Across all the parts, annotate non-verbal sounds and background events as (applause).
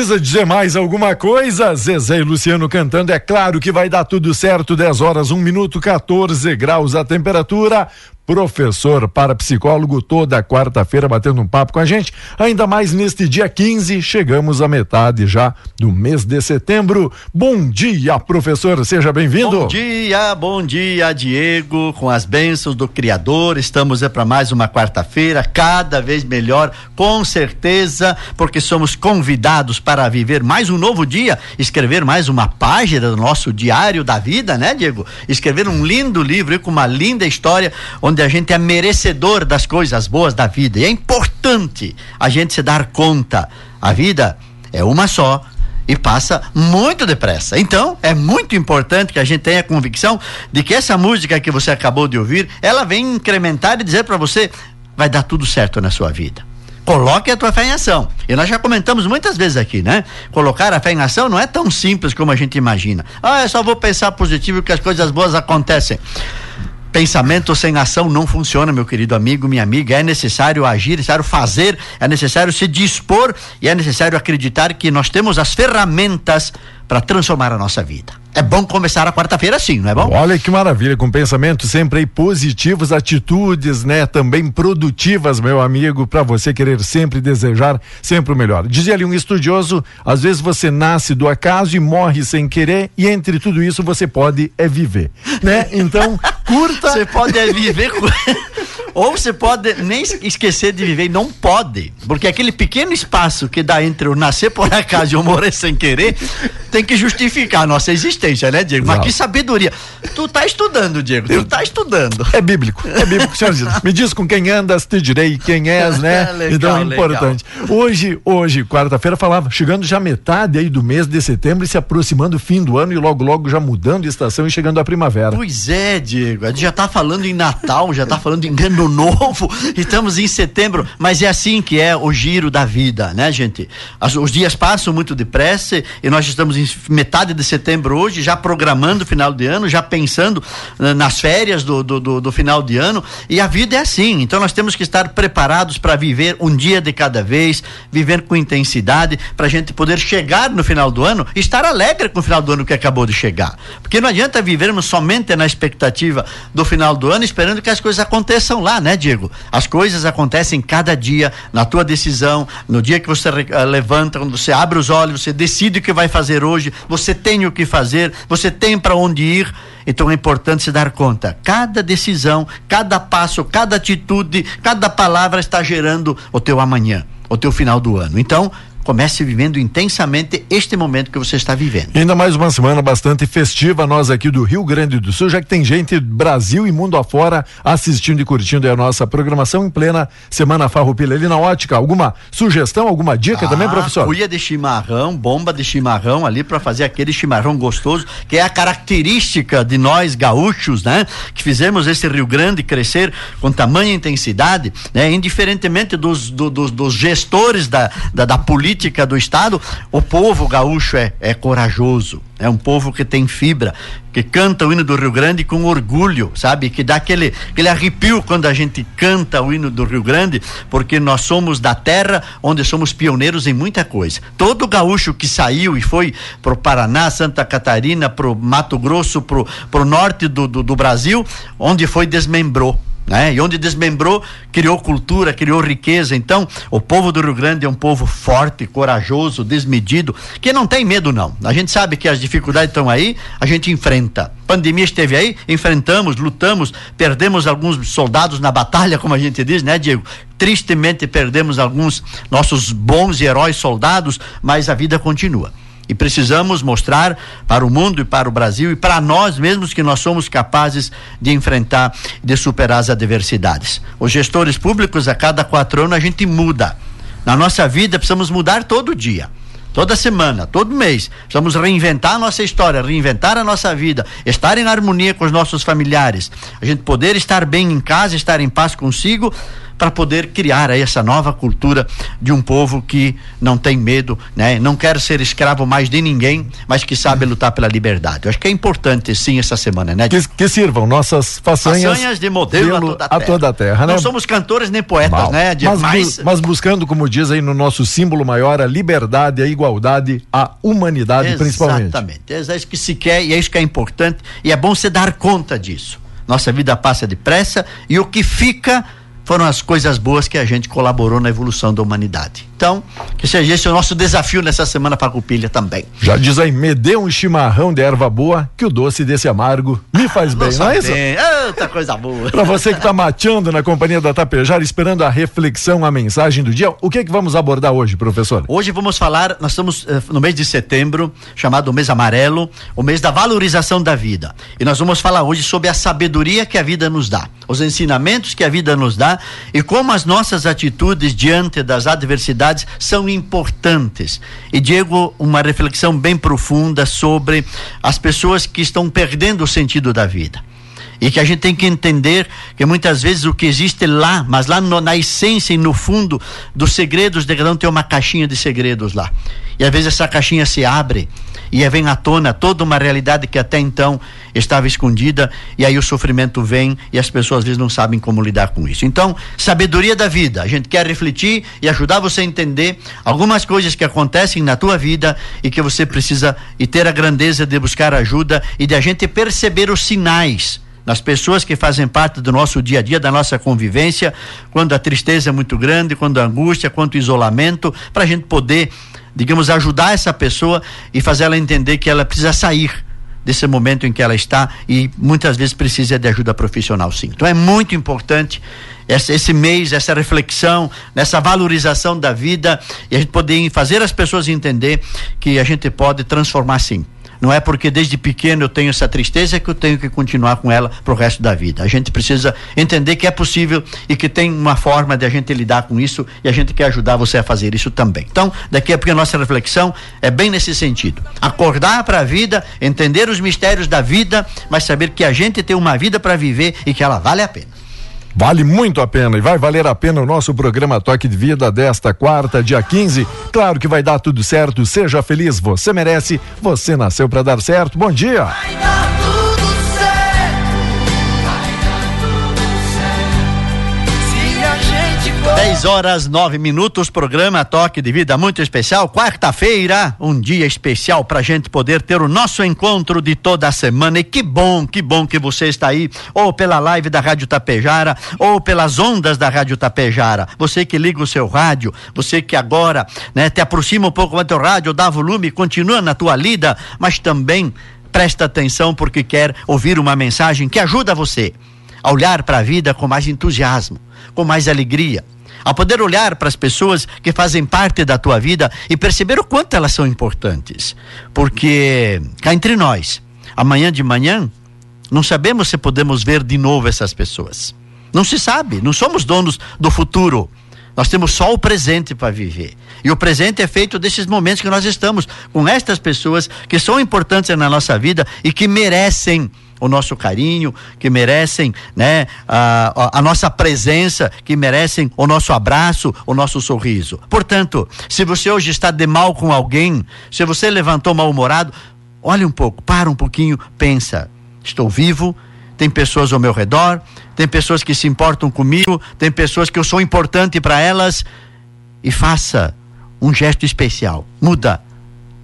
Precisa dizer mais alguma coisa? Zezé e Luciano cantando, é claro que vai dar tudo certo. 10 horas, 1 minuto, 14 graus a temperatura professor parapsicólogo, toda quarta-feira batendo um papo com a gente. Ainda mais neste dia 15, chegamos à metade já do mês de setembro. Bom dia, professor, seja bem-vindo. Bom dia, bom dia, Diego, com as bênçãos do Criador. Estamos para mais uma quarta-feira, cada vez melhor, com certeza, porque somos convidados para viver mais um novo dia, escrever mais uma página do nosso diário da vida, né, Diego? Escrever um lindo livro com uma linda história onde onde a gente é merecedor das coisas boas da vida. E é importante a gente se dar conta. A vida é uma só e passa muito depressa. Então, é muito importante que a gente tenha convicção de que essa música que você acabou de ouvir, ela vem incrementar e dizer para você vai dar tudo certo na sua vida. Coloque a tua fé em ação. E nós já comentamos muitas vezes aqui, né? Colocar a fé em ação não é tão simples como a gente imagina. Ah, eu só vou pensar positivo que as coisas boas acontecem. Pensamento sem ação não funciona, meu querido amigo, minha amiga. É necessário agir, é necessário fazer, é necessário se dispor e é necessário acreditar que nós temos as ferramentas para transformar a nossa vida. É bom começar a quarta-feira assim, não é bom? Olha que maravilha, com pensamentos sempre aí positivos, atitudes, né, também produtivas, meu amigo, para você querer sempre desejar sempre o melhor. Dizia ali um estudioso, às vezes você nasce do acaso e morre sem querer e entre tudo isso você pode é viver, né? Então, (laughs) curta. Você pode é viver (laughs) ou você pode nem esquecer de viver e não pode, porque aquele pequeno espaço que dá entre o nascer por acaso e o morrer sem querer, tem que justificar a nossa existência, né, Diego? Mas não. que sabedoria. Tu tá estudando, Diego, tu tá estudando. É bíblico, é bíblico, senhor. Me diz com quem andas, te direi quem és, né? (laughs) legal, então é importante. Legal. Hoje, hoje, quarta-feira, falava, chegando já metade aí do mês de setembro e se aproximando o fim do ano e logo, logo já mudando de estação e chegando a primavera. Pois é, Diego, a gente já tá falando em Natal, já tá falando em Ano novo, (laughs) estamos em setembro, mas é assim que é o giro da vida, né, gente? As, os dias passam muito depressa e nós estamos em metade de setembro hoje, já programando o final de ano, já pensando uh, nas férias do, do, do, do final de ano, e a vida é assim, então nós temos que estar preparados para viver um dia de cada vez, viver com intensidade, para a gente poder chegar no final do ano e estar alegre com o final do ano que acabou de chegar. Porque não adianta vivermos somente na expectativa do final do ano, esperando que as coisas aconteçam lá, né, Diego? As coisas acontecem cada dia, na tua decisão, no dia que você uh, levanta, quando você abre os olhos, você decide o que vai fazer hoje, você tem o que fazer, você tem para onde ir. Então é importante se dar conta. Cada decisão, cada passo, cada atitude, cada palavra está gerando o teu amanhã, o teu final do ano. Então, comece vivendo intensamente este momento que você está vivendo. Ainda mais uma semana bastante festiva, nós aqui do Rio Grande do Sul, já que tem gente Brasil e mundo afora assistindo e curtindo a nossa programação em plena Semana Farroupilha. Ali na ótica, alguma sugestão, alguma dica ah, também, professor? Cuia de chimarrão, bomba de chimarrão ali para fazer aquele chimarrão gostoso, que é a característica de nós gaúchos, né? Que fizemos esse Rio Grande crescer com tamanha intensidade, né? Indiferentemente dos, do, dos, dos gestores da, da, da política política do Estado, o povo gaúcho é, é corajoso. É um povo que tem fibra, que canta o hino do Rio Grande com orgulho, sabe? Que dá aquele, aquele arrepio quando a gente canta o hino do Rio Grande, porque nós somos da terra onde somos pioneiros em muita coisa. Todo gaúcho que saiu e foi pro Paraná, Santa Catarina, pro Mato Grosso, pro, pro norte do, do, do Brasil, onde foi desmembrou né? E onde desmembrou, criou cultura, criou riqueza. Então, o povo do Rio Grande é um povo forte, corajoso, desmedido, que não tem medo não. A gente sabe que as dificuldades estão aí, a gente enfrenta. Pandemia esteve aí, enfrentamos, lutamos, perdemos alguns soldados na batalha, como a gente diz, né, Diego? Tristemente perdemos alguns nossos bons e heróis soldados, mas a vida continua e precisamos mostrar para o mundo e para o Brasil e para nós mesmos que nós somos capazes de enfrentar, de superar as adversidades. Os gestores públicos, a cada quatro anos, a gente muda. Na nossa vida, precisamos mudar todo dia toda semana, todo mês. Precisamos reinventar a nossa história, reinventar a nossa vida, estar em harmonia com os nossos familiares, a gente poder estar bem em casa, estar em paz consigo, para poder criar aí essa nova cultura de um povo que não tem medo, né? Não quer ser escravo mais de ninguém, mas que sabe lutar pela liberdade. Eu acho que é importante sim essa semana, né? Que, que sirvam nossas façanhas, façanhas de modelo a toda a terra. A toda a terra né? Não somos cantores nem poetas, Mal. né? De mas, mais... bu mas buscando, como diz aí no nosso símbolo maior, a liberdade, a igualdade, a humanidade Exatamente. principalmente. Exatamente. É isso que se quer e é isso que é importante e é bom você dar conta disso. Nossa vida passa depressa e o que fica foram as coisas boas que a gente colaborou na evolução da humanidade. Então, que seja esse o nosso desafio nessa semana para Cupilha também. Já diz aí, me dê um chimarrão de erva boa, que o doce desse amargo me faz bem, não é isso? Outra coisa boa. para você que está mateando na companhia da Tapejara, esperando a reflexão, a mensagem do dia, o que é que vamos abordar hoje, professor? Hoje vamos falar, nós estamos uh, no mês de setembro, chamado mês amarelo, o mês da valorização da vida. E nós vamos falar hoje sobre a sabedoria que a vida nos dá, os ensinamentos que a vida nos dá e como as nossas atitudes diante das adversidades são importantes. E Diego, uma reflexão bem profunda sobre as pessoas que estão perdendo o sentido da vida. E que a gente tem que entender que muitas vezes o que existe lá, mas lá no, na essência e no fundo dos segredos de um tem uma caixinha de segredos lá. E às vezes essa caixinha se abre e vem à tona toda uma realidade que até então estava escondida e aí o sofrimento vem e as pessoas às vezes não sabem como lidar com isso. Então, sabedoria da vida. A gente quer refletir e ajudar você a entender algumas coisas que acontecem na tua vida e que você precisa e ter a grandeza de buscar ajuda e de a gente perceber os sinais nas pessoas que fazem parte do nosso dia a dia, da nossa convivência, quando a tristeza é muito grande, quando a angústia, quando o isolamento, para a gente poder digamos, ajudar essa pessoa e fazer ela entender que ela precisa sair desse momento em que ela está e muitas vezes precisa de ajuda profissional, sim. Então é muito importante esse, mês, essa reflexão, nessa valorização da vida e a gente poder fazer as pessoas entender que a gente pode transformar, sim. Não é porque desde pequeno eu tenho essa tristeza que eu tenho que continuar com ela pro resto da vida. A gente precisa entender que é possível e que tem uma forma de a gente lidar com isso e a gente quer ajudar você a fazer isso também. Então, daqui a pouco a nossa reflexão é bem nesse sentido. Acordar para a vida, entender os mistérios da vida, mas saber que a gente tem uma vida para viver e que ela vale a pena. Vale muito a pena e vai valer a pena o nosso programa Toque de Vida desta quarta, dia 15. Claro que vai dar tudo certo. Seja feliz, você merece. Você nasceu para dar certo. Bom dia. 10 horas 9 minutos, programa Toque de Vida muito especial. Quarta-feira, um dia especial para a gente poder ter o nosso encontro de toda a semana. E que bom, que bom que você está aí, ou pela live da Rádio Tapejara, ou pelas ondas da Rádio Tapejara. Você que liga o seu rádio, você que agora né, te aproxima um pouco do teu rádio, dá volume, continua na tua lida, mas também presta atenção porque quer ouvir uma mensagem que ajuda você a olhar para a vida com mais entusiasmo, com mais alegria, a poder olhar para as pessoas que fazem parte da tua vida e perceber o quanto elas são importantes. Porque cá entre nós, amanhã de manhã, não sabemos se podemos ver de novo essas pessoas. Não se sabe, não somos donos do futuro. Nós temos só o presente para viver. E o presente é feito desses momentos que nós estamos com estas pessoas que são importantes na nossa vida e que merecem o nosso carinho, que merecem né, a, a, nossa presença, que merecem o nosso abraço, o nosso sorriso. Portanto, se você hoje está de mal com alguém, se você levantou mal-humorado, olhe um pouco, para um pouquinho, pensa: estou vivo, tem pessoas ao meu redor, tem pessoas que se importam comigo, tem pessoas que eu sou importante para elas, e faça um gesto especial. Muda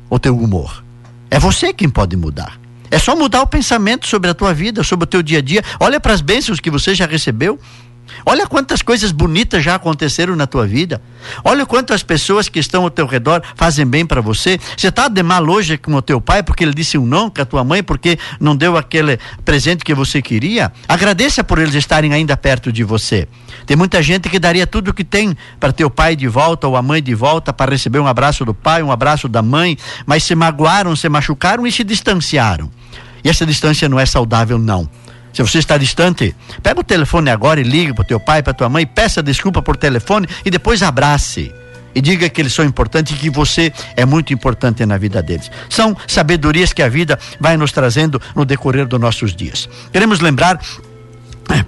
o teu humor. É você quem pode mudar. É só mudar o pensamento sobre a tua vida, sobre o teu dia a dia. Olha para as bênçãos que você já recebeu. Olha quantas coisas bonitas já aconteceram na tua vida. Olha quantas pessoas que estão ao teu redor fazem bem para você. Você está de mal hoje com o teu pai porque ele disse um não com a tua mãe porque não deu aquele presente que você queria. Agradeça por eles estarem ainda perto de você. Tem muita gente que daria tudo o que tem para ter o pai de volta ou a mãe de volta para receber um abraço do pai, um abraço da mãe, mas se magoaram, se machucaram e se distanciaram. E essa distância não é saudável, não. Se você está distante, pega o telefone agora e liga para o teu pai, para tua mãe, peça desculpa por telefone e depois abrace. E diga que eles são importantes e que você é muito importante na vida deles. São sabedorias que a vida vai nos trazendo no decorrer dos nossos dias. Queremos lembrar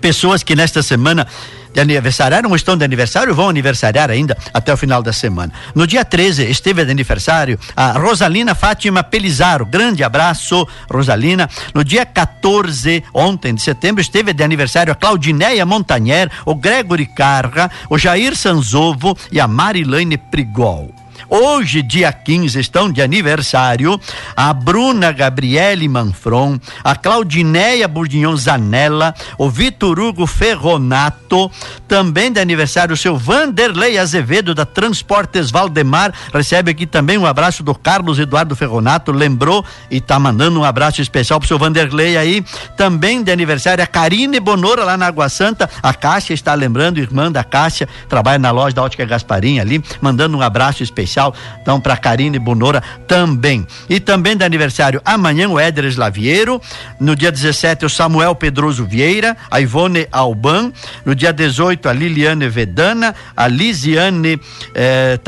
pessoas que nesta semana de aniversariaram ou estão de aniversário, vão aniversariar ainda até o final da semana. No dia 13 esteve de aniversário a Rosalina Fátima Pelizaro. Grande abraço, Rosalina. No dia 14, ontem de setembro, esteve de aniversário a Claudineia Montagnier, o Gregory Carra, o Jair Sanzovo e a Marilene Prigol. Hoje, dia 15, estão de aniversário a Bruna Gabriele Manfron, a Claudineia Burdignon Zanella, o Vitor Hugo Ferronato, também de aniversário o seu Vanderlei Azevedo da Transportes Valdemar, recebe aqui também um abraço do Carlos Eduardo Ferronato, lembrou e tá mandando um abraço especial pro seu Vanderlei aí, também de aniversário a Karine Bonora lá na Água Santa, a Cássia está lembrando, irmã da Cássia, trabalha na loja da Ótica Gasparim ali, mandando um abraço especial especial, então para Karine Bonora também. E também de aniversário amanhã o Éder Slaviero, no dia 17 o Samuel Pedroso Vieira, a Ivone Alban, no dia 18 a Liliane Vedana, a Lisiane eh,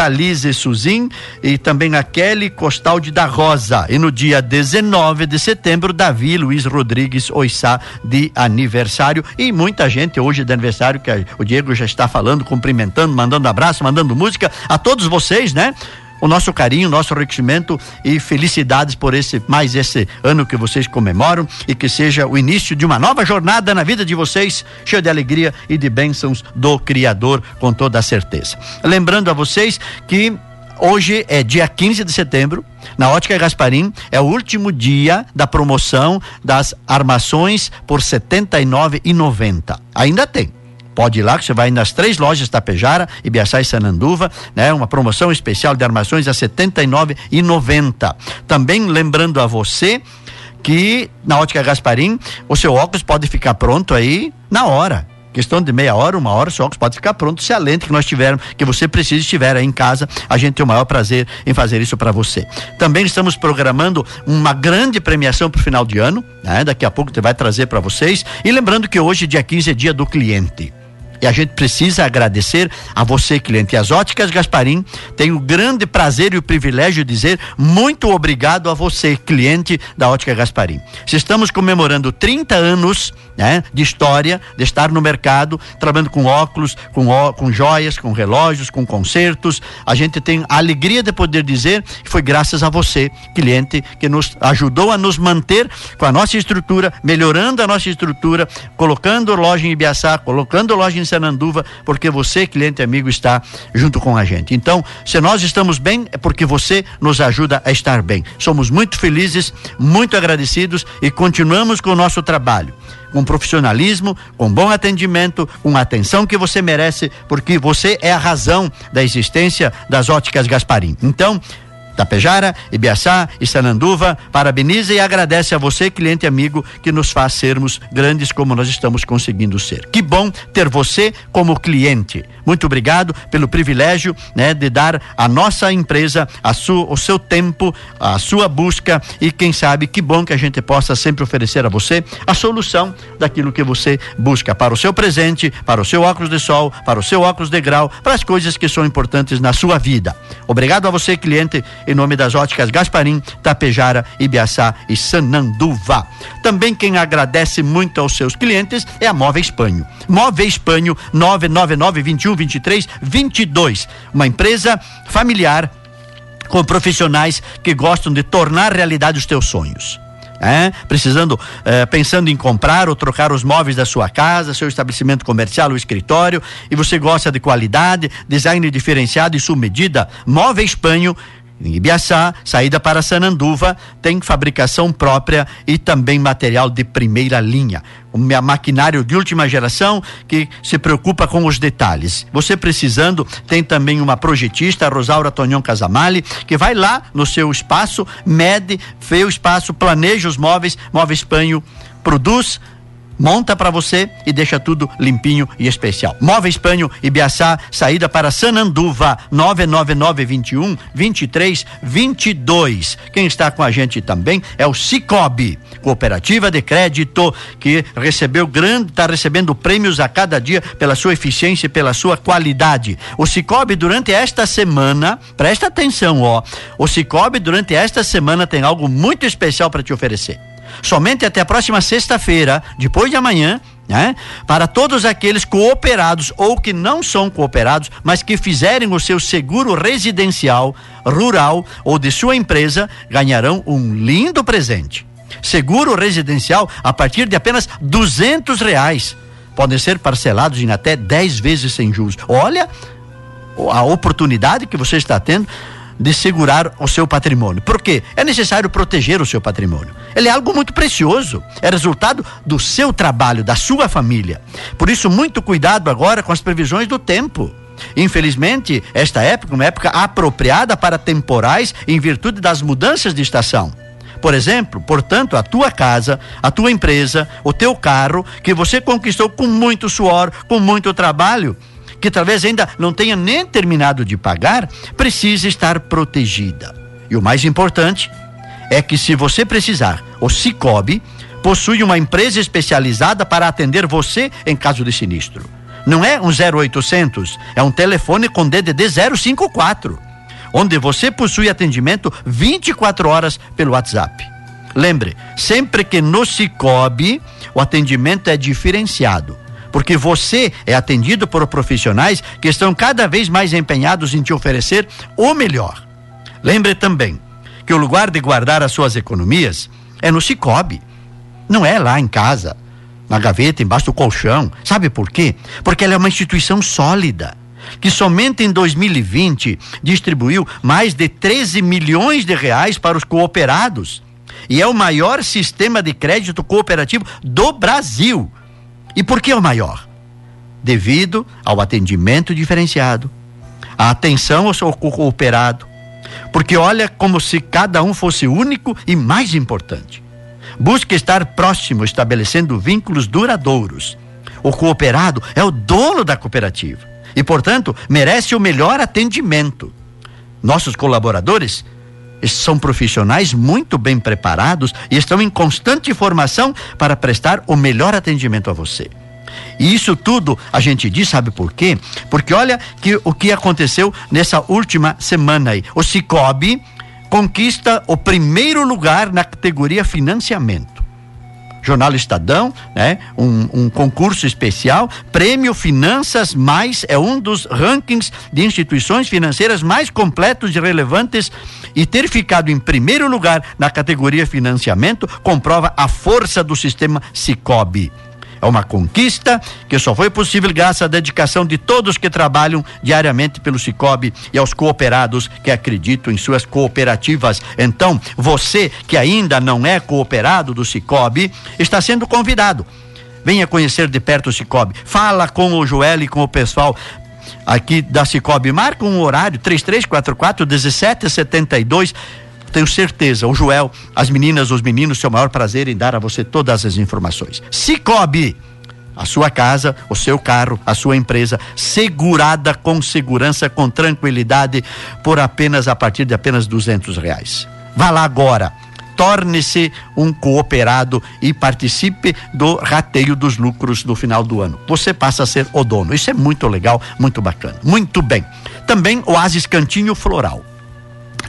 Suzin e também a Kelly Costaldi da Rosa. E no dia 19 de setembro, Davi Luiz Rodrigues Oissá de aniversário e muita gente hoje de aniversário que o Diego já está falando, cumprimentando, mandando abraço, mandando música a todos vocês, né? O nosso carinho, o nosso enriquecimento e felicidades por esse mais esse ano que vocês comemoram e que seja o início de uma nova jornada na vida de vocês, cheia de alegria e de bênçãos do Criador, com toda a certeza. Lembrando a vocês que Hoje é dia 15 de setembro, na Ótica Gasparim, é o último dia da promoção das armações por R$ 79,90. Ainda tem. Pode ir lá que você vai nas três lojas Tapejara, Ibiaçá e Sananduva, né? Uma promoção especial de armações a R$ 79,90. Também lembrando a você que na Ótica Gasparim, o seu óculos pode ficar pronto aí na hora. Questão de meia hora, uma hora, seu óculos pode ficar pronto se a lente que nós tivermos, que você precisa estiver aí em casa, a gente tem o maior prazer em fazer isso para você. Também estamos programando uma grande premiação para o final de ano, né? Daqui a pouco você vai trazer para vocês. E lembrando que hoje, dia 15, é dia do cliente. E a gente precisa agradecer a você, cliente. E as óticas Gasparim tem o grande prazer e o privilégio de dizer muito obrigado a você, cliente da ótica Gasparim. Se estamos comemorando 30 anos né, de história, de estar no mercado, trabalhando com óculos, com, ó, com joias, com relógios, com concertos, a gente tem a alegria de poder dizer que foi graças a você, cliente, que nos ajudou a nos manter com a nossa estrutura, melhorando a nossa estrutura, colocando loja em Ibiaçá, colocando loja em Sananduva, porque você, cliente amigo, está junto com a gente. Então, se nós estamos bem, é porque você nos ajuda a estar bem. Somos muito felizes, muito agradecidos e continuamos com o nosso trabalho com profissionalismo, com bom atendimento, com a atenção que você merece, porque você é a razão da existência das óticas Gasparim. Então, Tapejara, Ibiaçá e Sananduva, parabeniza e agradece a você, cliente amigo, que nos faz sermos grandes como nós estamos conseguindo ser. Que bom ter você como cliente. Muito obrigado pelo privilégio, né, de dar à nossa empresa a sua, o seu tempo, a sua busca e quem sabe que bom que a gente possa sempre oferecer a você a solução daquilo que você busca para o seu presente, para o seu óculos de sol, para o seu óculos de grau, para as coisas que são importantes na sua vida. Obrigado a você, cliente em nome das óticas Gasparim, Tapejara, Ibiaçá e Sananduva. Também quem agradece muito aos seus clientes é a Móvel Espanho. Móvel Espanho 999 21 23 22. Uma empresa familiar com profissionais que gostam de tornar realidade os teus sonhos. É, precisando, é, pensando em comprar ou trocar os móveis da sua casa, seu estabelecimento comercial ou escritório, e você gosta de qualidade, design diferenciado e submedida, Móvel Espanho em Ibiaçá, saída para Sananduva, tem fabricação própria e também material de primeira linha. Um maquinário de última geração que se preocupa com os detalhes. Você precisando, tem também uma projetista, Rosaura Tonhon Casamali, que vai lá no seu espaço, mede, vê o espaço, planeja os móveis, móveis Espanho, produz monta para você e deixa tudo limpinho e especial. Móveis Espanho Ibiaçá, saída para Sananduva, 99921 2322. Quem está com a gente também é o Cicobi, cooperativa de crédito que recebeu grande, está recebendo prêmios a cada dia pela sua eficiência e pela sua qualidade. O Cicobi durante esta semana, presta atenção, ó. O Cicobi durante esta semana tem algo muito especial para te oferecer somente até a próxima sexta-feira, depois de amanhã, né? Para todos aqueles cooperados ou que não são cooperados, mas que fizerem o seu seguro residencial, rural ou de sua empresa, ganharão um lindo presente. Seguro residencial a partir de apenas duzentos reais. Podem ser parcelados em até 10 vezes sem juros. Olha a oportunidade que você está tendo de segurar o seu patrimônio. Por quê? É necessário proteger o seu patrimônio. Ele é algo muito precioso, é resultado do seu trabalho, da sua família. Por isso, muito cuidado agora com as previsões do tempo. Infelizmente, esta época é uma época apropriada para temporais em virtude das mudanças de estação. Por exemplo, portanto, a tua casa, a tua empresa, o teu carro, que você conquistou com muito suor, com muito trabalho, que talvez ainda não tenha nem terminado de pagar, precisa estar protegida. E o mais importante é que se você precisar, o Cicobi possui uma empresa especializada para atender você em caso de sinistro. Não é um 0800, é um telefone com DDD 054, onde você possui atendimento 24 horas pelo WhatsApp. Lembre, sempre que no Cicobi o atendimento é diferenciado porque você é atendido por profissionais que estão cada vez mais empenhados em te oferecer o melhor. Lembre também que o lugar de guardar as suas economias é no Cicobi, não é lá em casa, na gaveta, embaixo do colchão. Sabe por quê? Porque ela é uma instituição sólida que somente em 2020 distribuiu mais de 13 milhões de reais para os cooperados e é o maior sistema de crédito cooperativo do Brasil. E por que o maior? Devido ao atendimento diferenciado, à atenção ao seu cooperado, porque olha como se cada um fosse único e mais importante. Busca estar próximo, estabelecendo vínculos duradouros. O cooperado é o dono da cooperativa e, portanto, merece o melhor atendimento. Nossos colaboradores são profissionais muito bem preparados e estão em constante formação para prestar o melhor atendimento a você. E isso tudo a gente diz, sabe por quê? Porque olha que o que aconteceu nessa última semana aí. O Cicobi conquista o primeiro lugar na categoria financiamento. Jornal Estadão, né? Um, um, concurso especial, Prêmio Finanças Mais é um dos rankings de instituições financeiras mais completos e relevantes e ter ficado em primeiro lugar na categoria financiamento comprova a força do sistema Cicobi. É uma conquista que só foi possível graças à dedicação de todos que trabalham diariamente pelo Cicobi e aos cooperados que acreditam em suas cooperativas. Então, você que ainda não é cooperado do Cicobi, está sendo convidado. Venha conhecer de perto o Cicobi. Fala com o Joel e com o pessoal aqui da Cicobi. Marca um horário 3344 1772 tenho certeza, o Joel, as meninas, os meninos, seu maior prazer em dar a você todas as informações. Cicobi, a sua casa, o seu carro, a sua empresa, segurada com segurança, com tranquilidade, por apenas a partir de apenas duzentos reais. Vá lá agora. Torne-se um cooperado e participe do rateio dos lucros no final do ano. Você passa a ser o dono. Isso é muito legal, muito bacana. Muito bem. Também Oasis Cantinho Floral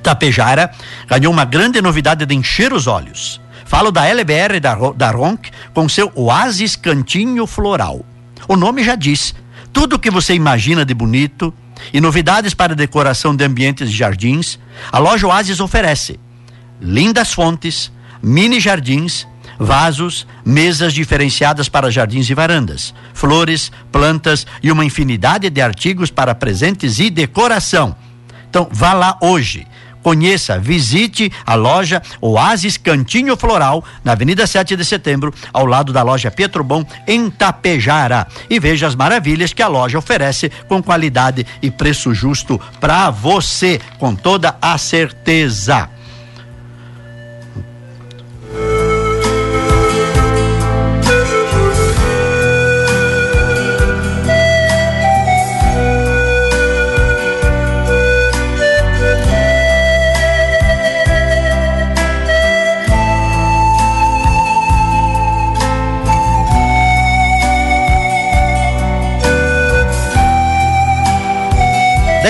Tapejara ganhou uma grande novidade de encher os olhos. Falo da LBR da, da Ronc com seu Oasis Cantinho Floral. O nome já diz, tudo o que você imagina de bonito e novidades para decoração de ambientes e jardins, a loja Oasis oferece lindas fontes, mini jardins, vasos, mesas diferenciadas para jardins e varandas, flores, plantas e uma infinidade de artigos para presentes e decoração. Então, vá lá hoje Conheça, visite a loja Oasis Cantinho Floral, na Avenida 7 de Setembro, ao lado da loja Petrobon, em Tapejara. E veja as maravilhas que a loja oferece com qualidade e preço justo para você, com toda a certeza.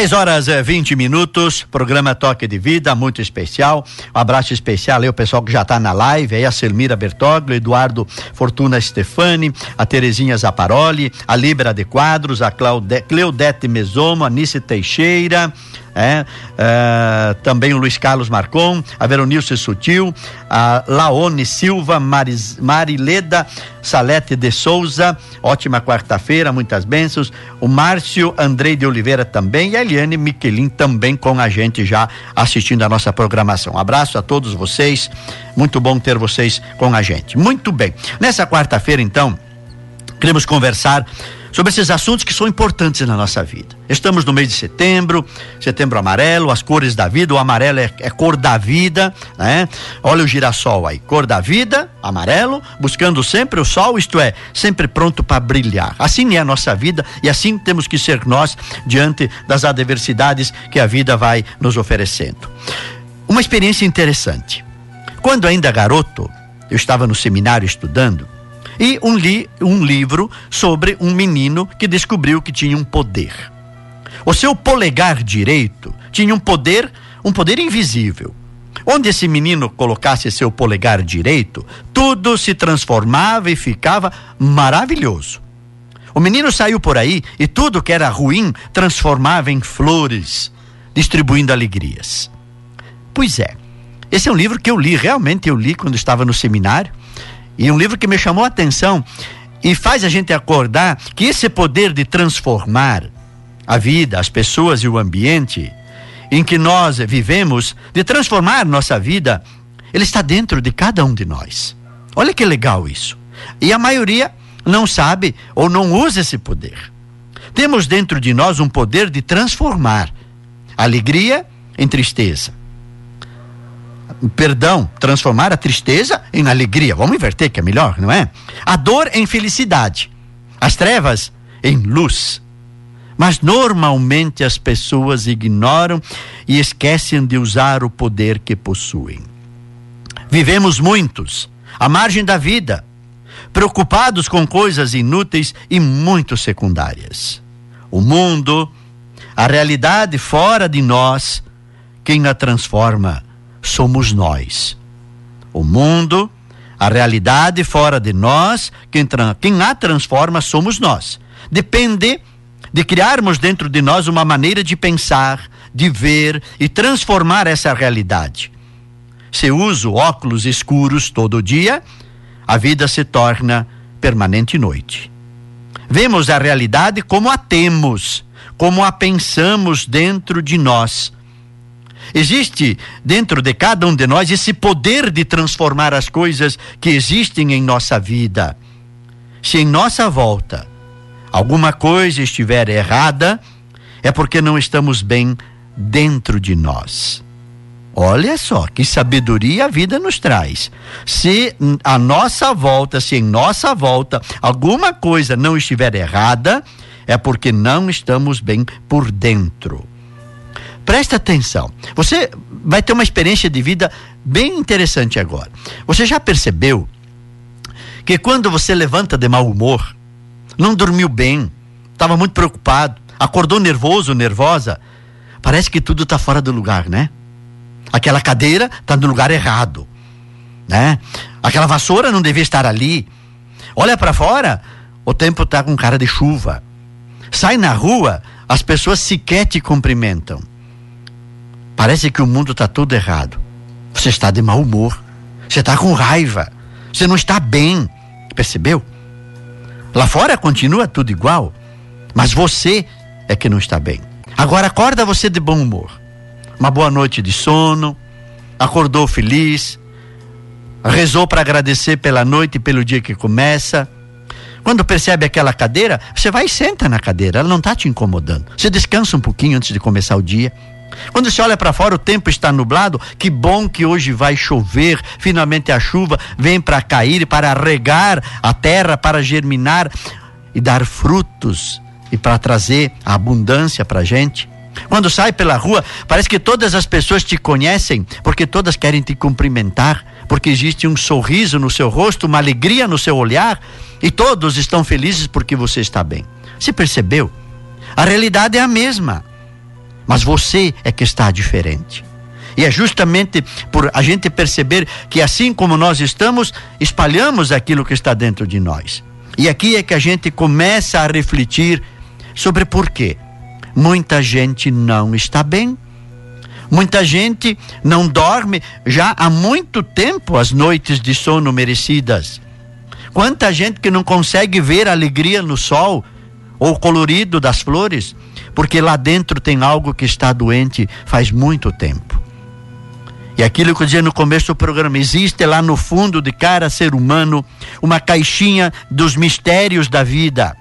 10 horas e eh, 20 minutos, programa Toque de Vida, muito especial. Um abraço especial aí o pessoal que já está na live, aí a Selmira Bertoglio, Eduardo Fortuna Stefani, a Terezinha Zaparoli, a Libra de Quadros, a Claude, Cleudete Mesomo, a Nice Teixeira, é, é, também o Luiz Carlos Marcon, a Veronilce Sutil, a Laone Silva, Maris, Marileda Salete de Souza, ótima quarta-feira, muitas bênçãos. O Márcio Andrei de Oliveira também e a Eliane Miquelin também com a gente já assistindo a nossa programação. Abraço a todos vocês, muito bom ter vocês com a gente. Muito bem, nessa quarta-feira então, queremos conversar sobre esses assuntos que são importantes na nossa vida. Estamos no mês de setembro, setembro amarelo, as cores da vida, o amarelo é, é cor da vida, né? Olha o girassol aí, cor da vida, amarelo, buscando sempre o sol, isto é, sempre pronto para brilhar. Assim é a nossa vida e assim temos que ser nós diante das adversidades que a vida vai nos oferecendo. Uma experiência interessante. Quando ainda garoto, eu estava no seminário estudando, e um, li, um livro sobre um menino que descobriu que tinha um poder. O seu polegar direito tinha um poder, um poder invisível. Onde esse menino colocasse seu polegar direito, tudo se transformava e ficava maravilhoso. O menino saiu por aí e tudo que era ruim transformava em flores, distribuindo alegrias. Pois é, esse é um livro que eu li, realmente eu li quando estava no seminário. E um livro que me chamou a atenção e faz a gente acordar que esse poder de transformar a vida, as pessoas e o ambiente em que nós vivemos, de transformar nossa vida, ele está dentro de cada um de nós. Olha que legal isso. E a maioria não sabe ou não usa esse poder. Temos dentro de nós um poder de transformar alegria em tristeza, perdão, transformar a tristeza em alegria. Vamos inverter que é melhor, não é? A dor em felicidade, as trevas em luz. Mas normalmente as pessoas ignoram e esquecem de usar o poder que possuem. Vivemos muitos à margem da vida, preocupados com coisas inúteis e muito secundárias. O mundo, a realidade fora de nós, quem a transforma somos nós. O mundo, a realidade fora de nós, quem, quem a transforma somos nós. Depende de criarmos dentro de nós uma maneira de pensar, de ver e transformar essa realidade. Se uso óculos escuros todo dia, a vida se torna permanente noite. Vemos a realidade como a temos, como a pensamos dentro de nós. Existe dentro de cada um de nós esse poder de transformar as coisas que existem em nossa vida. Se em nossa volta alguma coisa estiver errada, é porque não estamos bem dentro de nós. Olha só que sabedoria a vida nos traz. Se a nossa volta, se em nossa volta alguma coisa não estiver errada, é porque não estamos bem por dentro. Presta atenção. Você vai ter uma experiência de vida bem interessante agora. Você já percebeu que quando você levanta de mau humor, não dormiu bem, estava muito preocupado, acordou nervoso, nervosa, parece que tudo está fora do lugar, né? Aquela cadeira está no lugar errado, né? Aquela vassoura não devia estar ali. Olha para fora, o tempo está com cara de chuva. Sai na rua, as pessoas sequer te cumprimentam. Parece que o mundo está todo errado. Você está de mau humor. Você está com raiva. Você não está bem. Percebeu? Lá fora continua tudo igual. Mas você é que não está bem. Agora acorda você de bom humor uma boa noite de sono, acordou feliz, rezou para agradecer pela noite e pelo dia que começa. Quando percebe aquela cadeira, você vai e senta na cadeira, ela não está te incomodando. Você descansa um pouquinho antes de começar o dia. Quando você olha para fora, o tempo está nublado. Que bom que hoje vai chover. Finalmente a chuva vem para cair, para regar a terra, para germinar e dar frutos e para trazer a abundância para a gente. Quando sai pela rua, parece que todas as pessoas te conhecem, porque todas querem te cumprimentar, porque existe um sorriso no seu rosto, uma alegria no seu olhar, e todos estão felizes porque você está bem. Se percebeu? A realidade é a mesma, mas você é que está diferente. E é justamente por a gente perceber que assim como nós estamos, espalhamos aquilo que está dentro de nós. E aqui é que a gente começa a refletir sobre por quê. Muita gente não está bem. Muita gente não dorme já há muito tempo as noites de sono merecidas. Quanta gente que não consegue ver alegria no sol ou colorido das flores, porque lá dentro tem algo que está doente faz muito tempo. E aquilo que eu dizia no começo do programa, existe lá no fundo de cada ser humano uma caixinha dos mistérios da vida.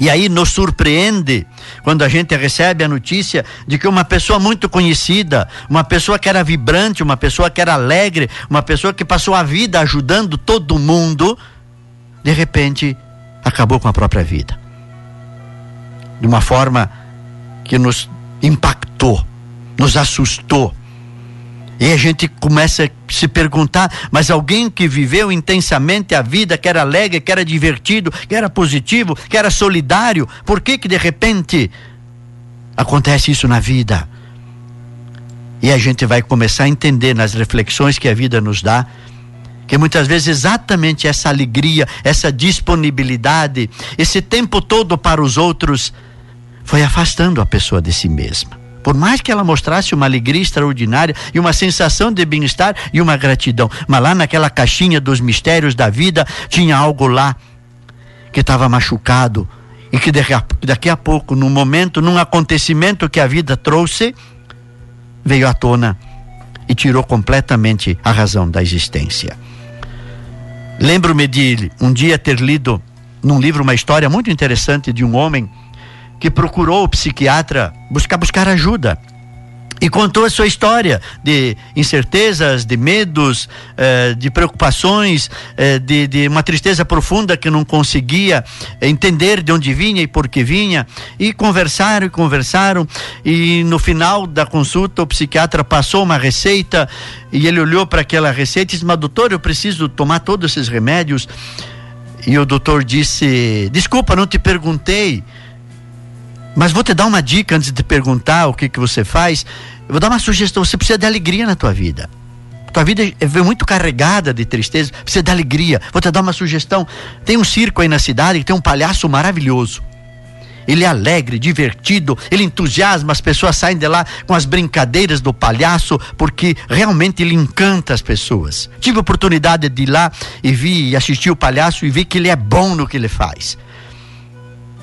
E aí nos surpreende quando a gente recebe a notícia de que uma pessoa muito conhecida, uma pessoa que era vibrante, uma pessoa que era alegre, uma pessoa que passou a vida ajudando todo mundo, de repente acabou com a própria vida. De uma forma que nos impactou, nos assustou e a gente começa a se perguntar, mas alguém que viveu intensamente a vida, que era alegre, que era divertido, que era positivo, que era solidário, por que que de repente acontece isso na vida? E a gente vai começar a entender nas reflexões que a vida nos dá, que muitas vezes exatamente essa alegria, essa disponibilidade, esse tempo todo para os outros, foi afastando a pessoa de si mesma. Por mais que ela mostrasse uma alegria extraordinária e uma sensação de bem-estar e uma gratidão, mas lá naquela caixinha dos mistérios da vida tinha algo lá que estava machucado e que daqui a pouco, num momento, num acontecimento que a vida trouxe, veio à tona e tirou completamente a razão da existência. Lembro-me de um dia ter lido num livro uma história muito interessante de um homem que procurou o psiquiatra buscar buscar ajuda e contou a sua história de incertezas, de medos, eh, de preocupações, eh, de, de, uma tristeza profunda que não conseguia entender de onde vinha e por que vinha. E conversaram e conversaram. E no final da consulta, o psiquiatra passou uma receita e ele olhou para aquela receita e disse: Mas doutor, eu preciso tomar todos esses remédios. E o doutor disse: Desculpa, não te perguntei. Mas vou te dar uma dica antes de perguntar o que, que você faz. Eu vou dar uma sugestão. Você precisa de alegria na tua vida. Tua vida é muito carregada de tristeza, precisa de alegria. Vou te dar uma sugestão. Tem um circo aí na cidade que tem um palhaço maravilhoso. Ele é alegre, divertido, ele entusiasma, as pessoas saem de lá com as brincadeiras do palhaço, porque realmente ele encanta as pessoas. Tive a oportunidade de ir lá e vi e assistir o palhaço e vi que ele é bom no que ele faz.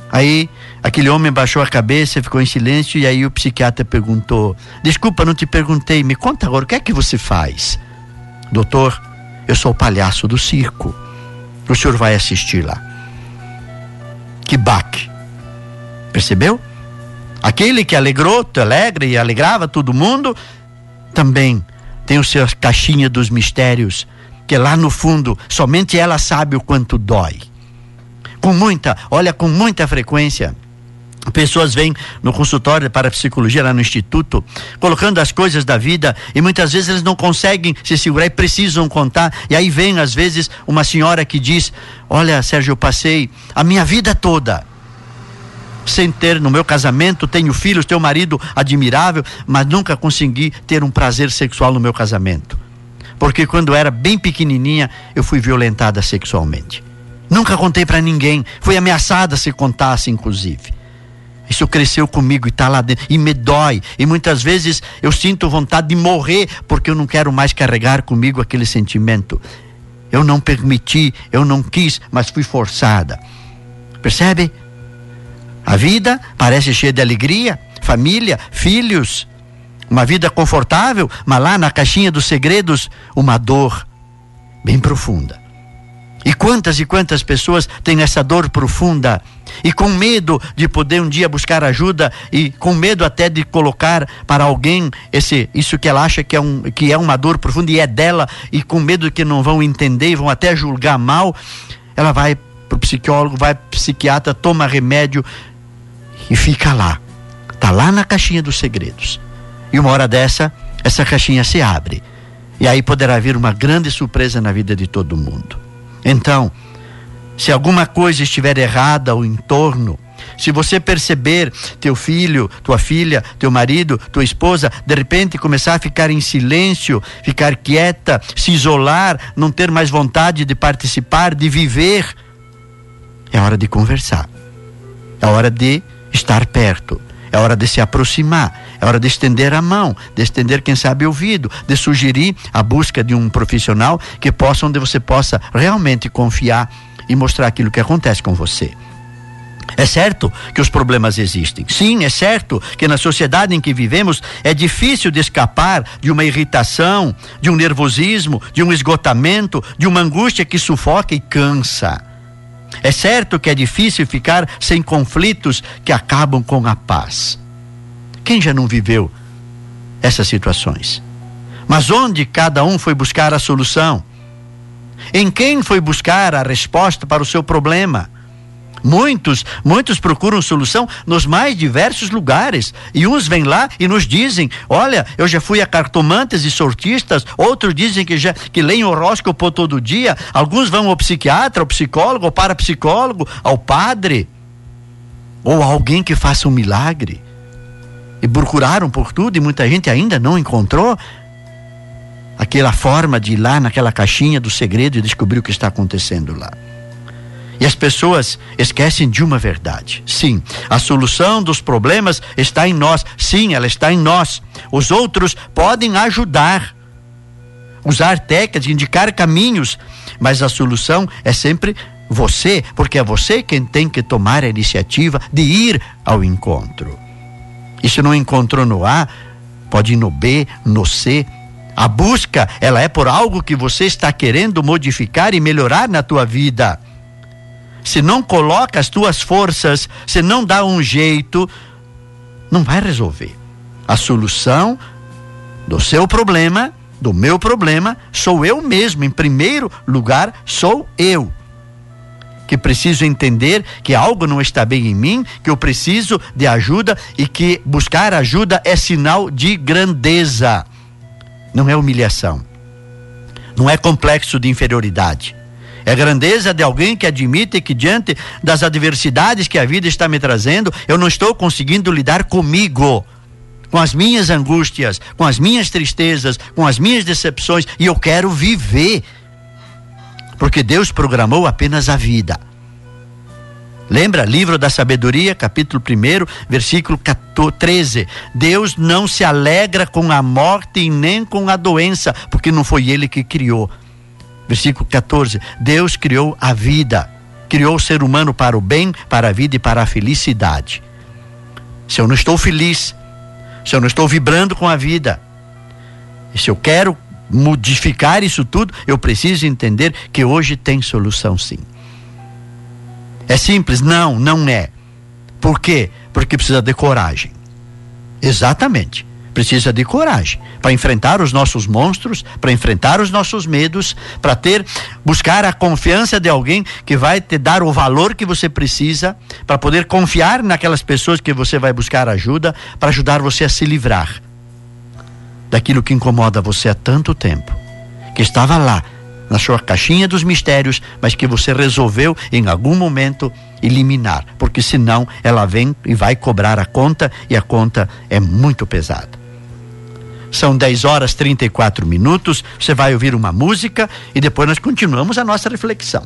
Aí aquele homem baixou a cabeça, ficou em silêncio e aí o psiquiatra perguntou: Desculpa, não te perguntei, me conta agora, o que é que você faz? Doutor, eu sou o palhaço do circo. O senhor vai assistir lá. Que baque. Percebeu? Aquele que alegrou, alegre e alegrava todo mundo, também tem o seu caixinha dos mistérios, que lá no fundo somente ela sabe o quanto dói. Com muita, olha, com muita frequência, Pessoas vêm no consultório para psicologia lá no instituto, colocando as coisas da vida e muitas vezes eles não conseguem se segurar e precisam contar. E aí vem às vezes uma senhora que diz: "Olha, Sérgio, eu passei a minha vida toda sem ter no meu casamento, tenho filhos, tenho marido admirável, mas nunca consegui ter um prazer sexual no meu casamento. Porque quando era bem pequenininha, eu fui violentada sexualmente. Nunca contei para ninguém, fui ameaçada se contasse inclusive. Isso cresceu comigo e está lá dentro. E me dói. E muitas vezes eu sinto vontade de morrer porque eu não quero mais carregar comigo aquele sentimento. Eu não permiti, eu não quis, mas fui forçada. Percebe? A vida parece cheia de alegria, família, filhos, uma vida confortável, mas lá na caixinha dos segredos, uma dor bem profunda. E quantas e quantas pessoas têm essa dor profunda e com medo de poder um dia buscar ajuda e com medo até de colocar para alguém esse isso que ela acha que é, um, que é uma dor profunda e é dela e com medo que não vão entender e vão até julgar mal, ela vai para o psicólogo, vai para psiquiatra, toma remédio e fica lá. Tá lá na caixinha dos segredos. E uma hora dessa, essa caixinha se abre. E aí poderá vir uma grande surpresa na vida de todo mundo. Então, se alguma coisa estiver errada ao entorno, se você perceber teu filho, tua filha, teu marido, tua esposa, de repente começar a ficar em silêncio, ficar quieta, se isolar, não ter mais vontade de participar, de viver, é hora de conversar. É hora de estar perto. É hora de se aproximar, é hora de estender a mão, de estender, quem sabe, o ouvido, de sugerir a busca de um profissional que possa, onde você possa realmente confiar e mostrar aquilo que acontece com você. É certo que os problemas existem. Sim, é certo que na sociedade em que vivemos é difícil de escapar de uma irritação, de um nervosismo, de um esgotamento, de uma angústia que sufoca e cansa. É certo que é difícil ficar sem conflitos que acabam com a paz. Quem já não viveu essas situações? Mas onde cada um foi buscar a solução? Em quem foi buscar a resposta para o seu problema? Muitos, muitos procuram solução nos mais diversos lugares. E uns vêm lá e nos dizem: Olha, eu já fui a cartomantes e sortistas. Outros dizem que já que leem horóscopo todo dia. Alguns vão ao psiquiatra, ao psicólogo, ao parapsicólogo, ao padre. Ou a alguém que faça um milagre. E procuraram por tudo e muita gente ainda não encontrou aquela forma de ir lá naquela caixinha do segredo e descobrir o que está acontecendo lá. E as pessoas esquecem de uma verdade. Sim, a solução dos problemas está em nós. Sim, ela está em nós. Os outros podem ajudar, usar técnicas, indicar caminhos, mas a solução é sempre você, porque é você quem tem que tomar a iniciativa de ir ao encontro. E se não encontrou no A, pode ir no B, no C. A busca, ela é por algo que você está querendo modificar e melhorar na tua vida se não coloca as tuas forças, se não dá um jeito, não vai resolver. A solução do seu problema, do meu problema, sou eu mesmo. Em primeiro lugar, sou eu. Que preciso entender que algo não está bem em mim, que eu preciso de ajuda e que buscar ajuda é sinal de grandeza, não é humilhação, não é complexo de inferioridade É grandeza de alguém que admite que diante das adversidades que a vida está me trazendo, eu não estou conseguindo lidar comigo, com as minhas angústias, com as minhas tristezas, com as minhas decepções, e eu quero viver. Porque Deus programou apenas a vida. Lembra? Livro da Sabedoria, capítulo 1, versículo 14, 13. Deus não se alegra com a morte e nem com a doença, porque não foi Ele que criou. Versículo 14. Deus criou a vida, criou o ser humano para o bem, para a vida e para a felicidade. Se eu não estou feliz, se eu não estou vibrando com a vida, se eu quero modificar isso tudo, eu preciso entender que hoje tem solução sim. É simples? Não, não é. Por quê? Porque precisa de coragem. Exatamente. Precisa de coragem para enfrentar os nossos monstros, para enfrentar os nossos medos, para ter, buscar a confiança de alguém que vai te dar o valor que você precisa, para poder confiar naquelas pessoas que você vai buscar ajuda, para ajudar você a se livrar daquilo que incomoda você há tanto tempo, que estava lá na sua caixinha dos mistérios, mas que você resolveu em algum momento eliminar, porque senão ela vem e vai cobrar a conta e a conta é muito pesada. São 10 horas 34 minutos. Você vai ouvir uma música e depois nós continuamos a nossa reflexão.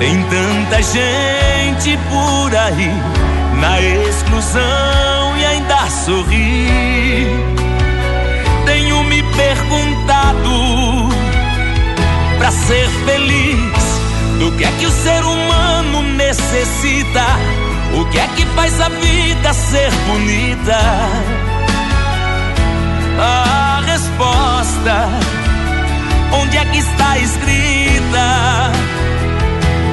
Tem tanta gente por aí na exclusão e ainda sorri. Tenho me perguntado para ser feliz do que é que o ser humano necessita, o que é que faz a vida ser bonita. A resposta, onde é que está escrita?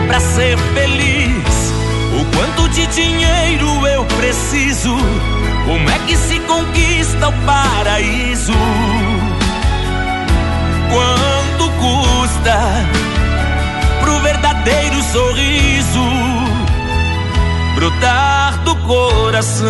Para ser feliz. O quanto de dinheiro eu preciso? Como é que se conquista o paraíso? Quanto custa pro verdadeiro sorriso brotar do coração?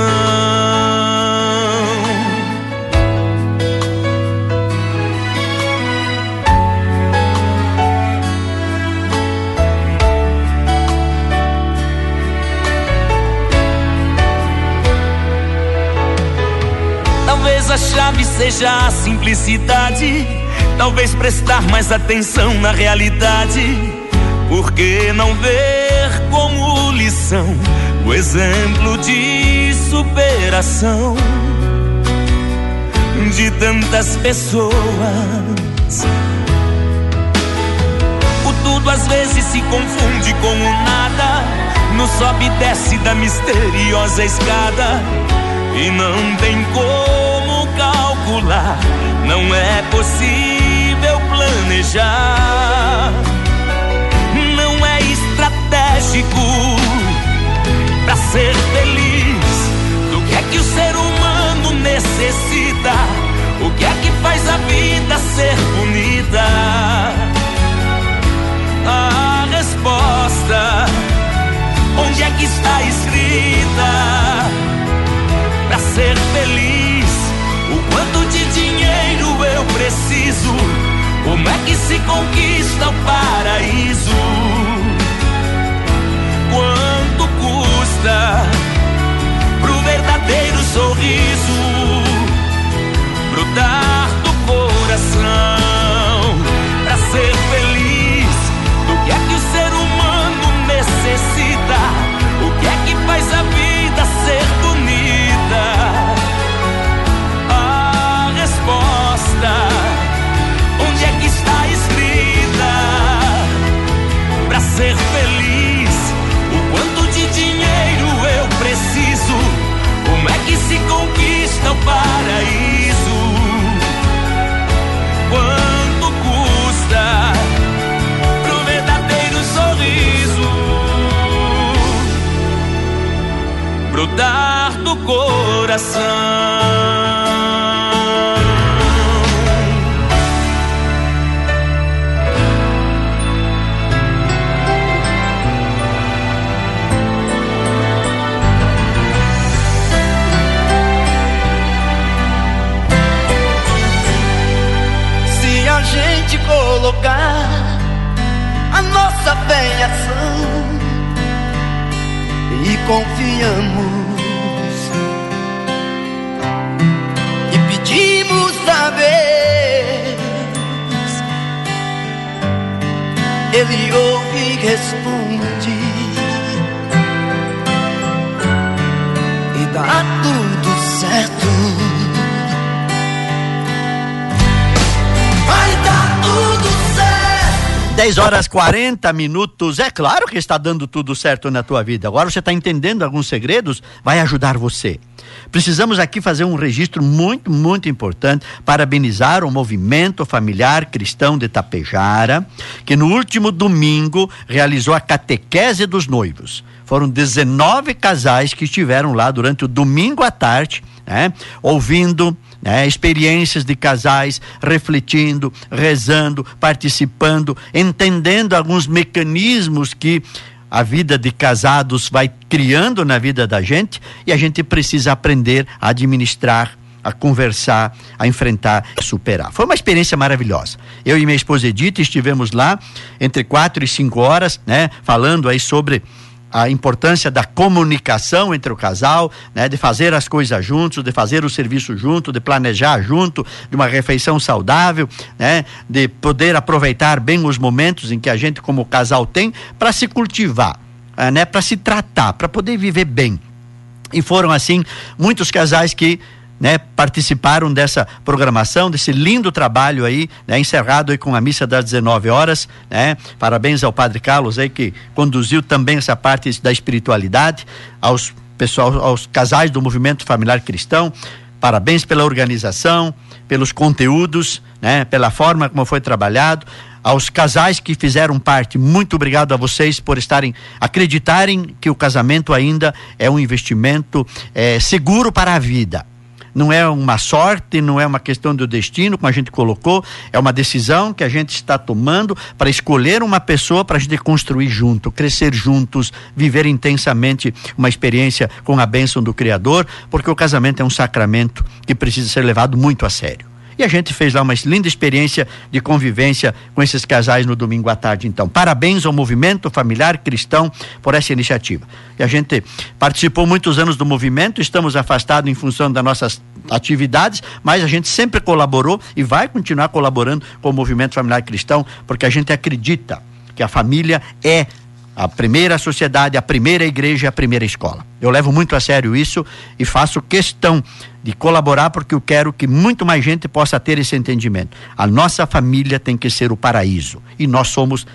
Chave seja a simplicidade. Talvez prestar mais atenção na realidade. Por que não ver como lição o exemplo de superação de tantas pessoas? O tudo às vezes se confunde com o nada. No sobe e desce da misteriosa escada. E não tem como não é possível planejar. Não é estratégico para ser feliz. Do que é que o ser humano necessita? O que é que faz a vida ser bonita? A resposta, onde é que está escrita? preciso. Como é que se conquista o paraíso? Quanto custa pro verdadeiro sorriso brotar do coração pra ser feliz? Do que é que o ser humano necessita? O que é que faz a vida? Horas 40 minutos. É claro que está dando tudo certo na tua vida. Agora você está entendendo alguns segredos, vai ajudar você. Precisamos aqui fazer um registro muito, muito importante, parabenizar o movimento familiar cristão de Tapejara, que no último domingo realizou a catequese dos noivos. Foram 19 casais que estiveram lá durante o domingo à tarde, né, ouvindo né? experiências de casais refletindo, rezando, participando, entendendo alguns mecanismos que a vida de casados vai criando na vida da gente e a gente precisa aprender a administrar a conversar, a enfrentar, a superar. Foi uma experiência maravilhosa. Eu e minha esposa Edith estivemos lá entre quatro e cinco horas, né, falando aí sobre a importância da comunicação entre o casal, né, de fazer as coisas juntos, de fazer o serviço junto, de planejar junto, de uma refeição saudável, né, de poder aproveitar bem os momentos em que a gente como casal tem para se cultivar, eh, né, para se tratar, para poder viver bem. E foram assim muitos casais que né, participaram dessa programação, desse lindo trabalho aí, né, encerrado aí com a missa das 19 horas, né? Parabéns ao Padre Carlos aí que conduziu também essa parte da espiritualidade, aos pessoal, aos casais do movimento familiar cristão. Parabéns pela organização, pelos conteúdos, né, pela forma como foi trabalhado aos casais que fizeram parte, muito obrigado a vocês por estarem, acreditarem que o casamento ainda é um investimento é, seguro para a vida não é uma sorte, não é uma questão do destino, como a gente colocou, é uma decisão que a gente está tomando para escolher uma pessoa para a gente construir junto, crescer juntos, viver intensamente uma experiência com a bênção do Criador, porque o casamento é um sacramento que precisa ser levado muito a sério. E a gente fez lá uma linda experiência de convivência com esses casais no domingo à tarde. Então, parabéns ao movimento familiar cristão por essa iniciativa. E a gente participou muitos anos do movimento, estamos afastados em função das nossas atividades, mas a gente sempre colaborou e vai continuar colaborando com o movimento familiar cristão, porque a gente acredita que a família é a primeira sociedade, a primeira igreja, a primeira escola. Eu levo muito a sério isso e faço questão de colaborar porque eu quero que muito mais gente possa ter esse entendimento. A nossa família tem que ser o paraíso e nós somos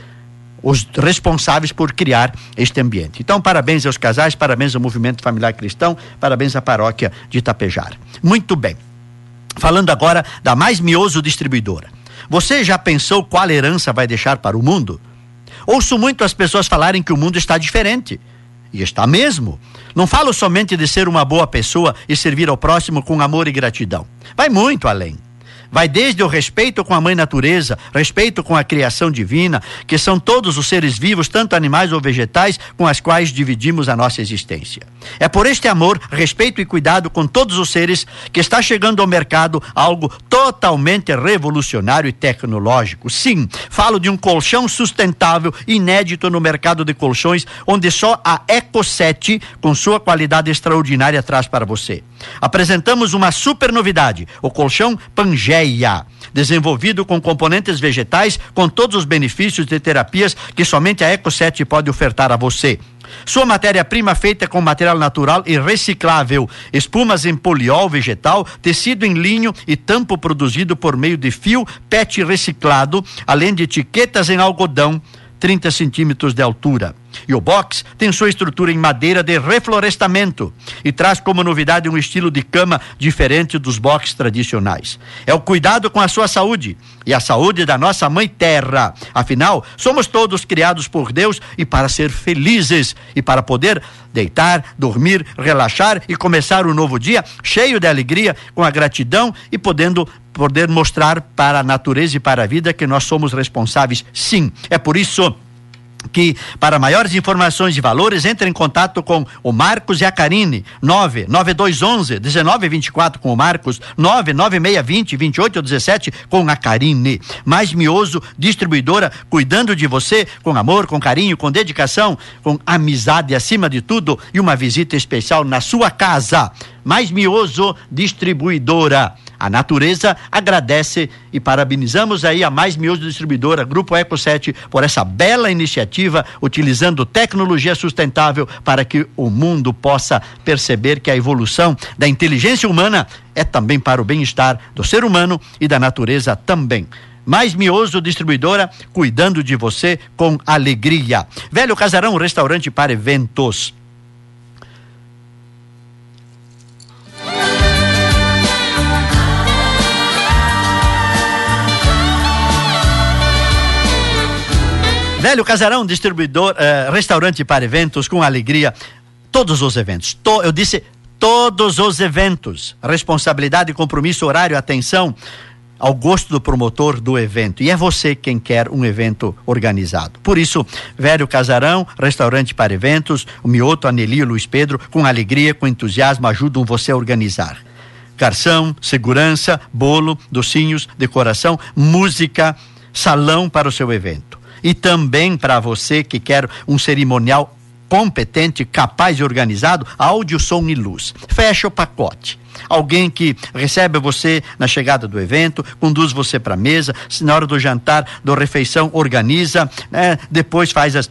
os responsáveis por criar este ambiente. Então, parabéns aos casais, parabéns ao movimento familiar cristão, parabéns à paróquia de Itapejar. Muito bem. Falando agora da mais mioso distribuidora. Você já pensou qual herança vai deixar para o mundo? Ouço muito as pessoas falarem que o mundo está diferente. E está mesmo. Não falo somente de ser uma boa pessoa e servir ao próximo com amor e gratidão. Vai muito além vai desde o respeito com a mãe natureza, respeito com a criação divina, que são todos os seres vivos, tanto animais ou vegetais, com as quais dividimos a nossa existência. É por este amor, respeito e cuidado com todos os seres que está chegando ao mercado algo totalmente revolucionário e tecnológico. Sim, falo de um colchão sustentável, inédito no mercado de colchões, onde só a Eco 7, com sua qualidade extraordinária, traz para você. Apresentamos uma super novidade: o colchão Desenvolvido com componentes vegetais, com todos os benefícios de terapias que somente a Eco 7 pode ofertar a você. Sua matéria-prima feita com material natural e reciclável, espumas em poliol vegetal, tecido em linho e tampo produzido por meio de fio PET reciclado, além de etiquetas em algodão, 30 centímetros de altura. E o box tem sua estrutura em madeira de reflorestamento e traz como novidade um estilo de cama diferente dos boxes tradicionais. É o cuidado com a sua saúde e a saúde da nossa mãe terra. Afinal, somos todos criados por Deus e para ser felizes e para poder deitar, dormir, relaxar e começar um novo dia cheio de alegria, com a gratidão e podendo poder mostrar para a natureza e para a vida que nós somos responsáveis. Sim, é por isso que para maiores informações e valores entre em contato com o Marcos e a Karine 99211 1924 com o Marcos 99620 2817 com a Karine. Mais mioso distribuidora cuidando de você com amor com carinho com dedicação com amizade acima de tudo e uma visita especial na sua casa. Mais mioso distribuidora a natureza agradece e parabenizamos aí a Mais Mioso Distribuidora, Grupo Eco 7, por essa bela iniciativa, utilizando tecnologia sustentável para que o mundo possa perceber que a evolução da inteligência humana é também para o bem-estar do ser humano e da natureza também. Mais Mioso Distribuidora, cuidando de você com alegria. Velho Casarão, restaurante para eventos. Velho Casarão, distribuidor, eh, restaurante para eventos com alegria. Todos os eventos. To, eu disse todos os eventos. Responsabilidade, compromisso, horário, atenção ao gosto do promotor do evento. E é você quem quer um evento organizado. Por isso, Velho Casarão, restaurante para eventos, o Mioto, Anelio, Luiz Pedro, com alegria, com entusiasmo, ajudam você a organizar. Garção, segurança, bolo, docinhos, decoração, música, salão para o seu evento e também para você que quer um cerimonial competente, capaz e organizado, áudio, som e luz. Fecha o pacote. Alguém que recebe você na chegada do evento, conduz você para a mesa, na hora do jantar, da refeição, organiza, né? depois faz as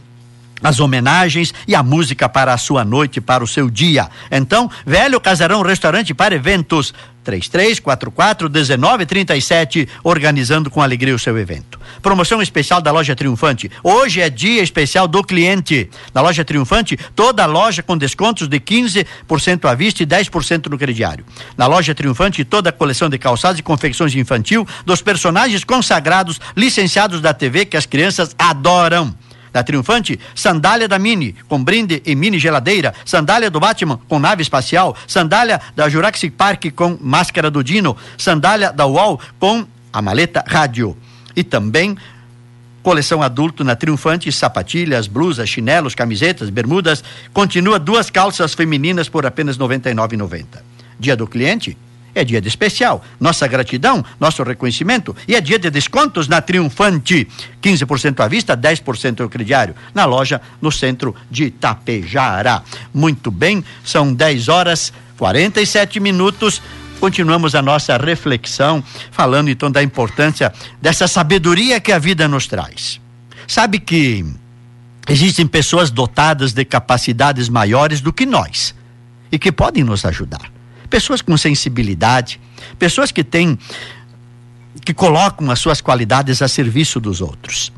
as homenagens e a música para a sua noite, para o seu dia. Então, Velho Casarão Restaurante para Eventos, 3344 1937, organizando com alegria o seu evento. Promoção especial da Loja Triunfante. Hoje é dia especial do cliente. Na Loja Triunfante, toda loja com descontos de 15% à vista e 10% no crediário. Na Loja Triunfante, toda a coleção de calçados e confecções infantil dos personagens consagrados, licenciados da TV que as crianças adoram da Triunfante, sandália da Mini, com brinde e mini geladeira, sandália do Batman com nave espacial, sandália da Jurassic Park com máscara do Dino, sandália da UOL com a maleta rádio. E também coleção adulto na Triunfante, sapatilhas, blusas, chinelos, camisetas, bermudas, continua duas calças femininas por apenas R$ 99,90. Dia do cliente? É dia de especial. Nossa gratidão, nosso reconhecimento e é dia de descontos na Triunfante. 15% à vista, 10% no crediário. Na loja, no centro de Tapejara. Muito bem, são 10 horas 47 minutos. Continuamos a nossa reflexão, falando então da importância dessa sabedoria que a vida nos traz. Sabe que existem pessoas dotadas de capacidades maiores do que nós e que podem nos ajudar pessoas com sensibilidade, pessoas que têm que colocam as suas qualidades a serviço dos outros.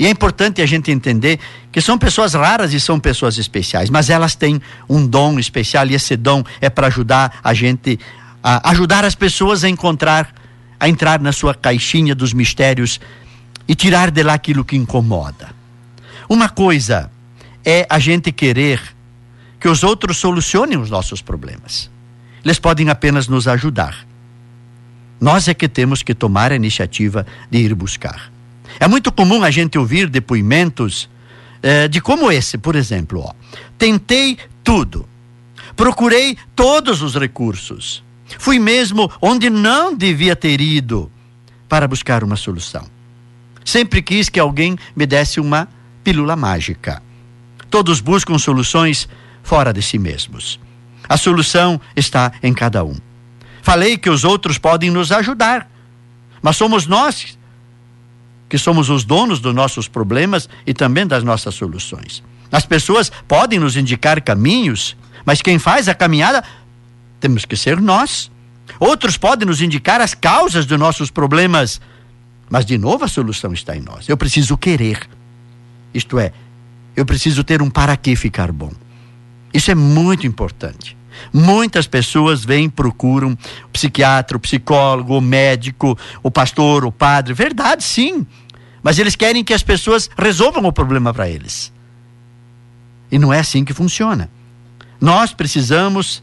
E é importante a gente entender que são pessoas raras e são pessoas especiais, mas elas têm um dom especial e esse dom é para ajudar a gente a ajudar as pessoas a encontrar a entrar na sua caixinha dos mistérios e tirar de lá aquilo que incomoda. Uma coisa é a gente querer que os outros solucionem os nossos problemas. Eles podem apenas nos ajudar. Nós é que temos que tomar a iniciativa de ir buscar. É muito comum a gente ouvir depoimentos eh, de como esse, por exemplo. Ó. Tentei tudo. Procurei todos os recursos. Fui mesmo onde não devia ter ido para buscar uma solução. Sempre quis que alguém me desse uma pílula mágica. Todos buscam soluções fora de si mesmos. A solução está em cada um. Falei que os outros podem nos ajudar, mas somos nós que somos os donos dos nossos problemas e também das nossas soluções. As pessoas podem nos indicar caminhos, mas quem faz a caminhada temos que ser nós. Outros podem nos indicar as causas dos nossos problemas, mas de novo a solução está em nós. Eu preciso querer. Isto é, eu preciso ter um para que ficar bom. Isso é muito importante. Muitas pessoas vêm, procuram o psiquiatra, o psicólogo, o médico, o pastor, o padre. Verdade, sim. Mas eles querem que as pessoas resolvam o problema para eles. E não é assim que funciona. Nós precisamos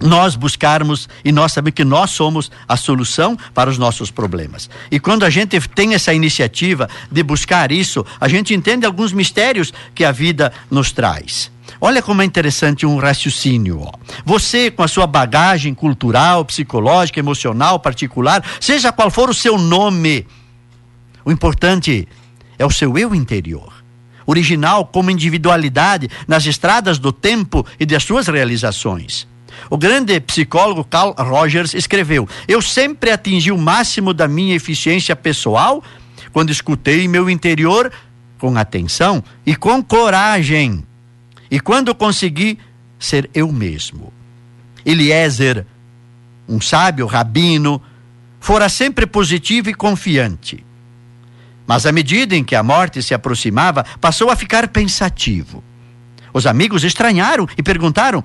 nós buscarmos e nós sabemos que nós somos a solução para os nossos problemas. E quando a gente tem essa iniciativa de buscar isso, a gente entende alguns mistérios que a vida nos traz. Olha como é interessante um raciocínio. Ó. Você, com a sua bagagem cultural, psicológica, emocional, particular, seja qual for o seu nome, o importante é o seu eu interior. Original como individualidade nas estradas do tempo e das suas realizações. O grande psicólogo Carl Rogers escreveu: Eu sempre atingi o máximo da minha eficiência pessoal quando escutei meu interior com atenção e com coragem. E quando consegui ser eu mesmo. Eliezer, um sábio rabino, fora sempre positivo e confiante. Mas à medida em que a morte se aproximava, passou a ficar pensativo. Os amigos estranharam e perguntaram: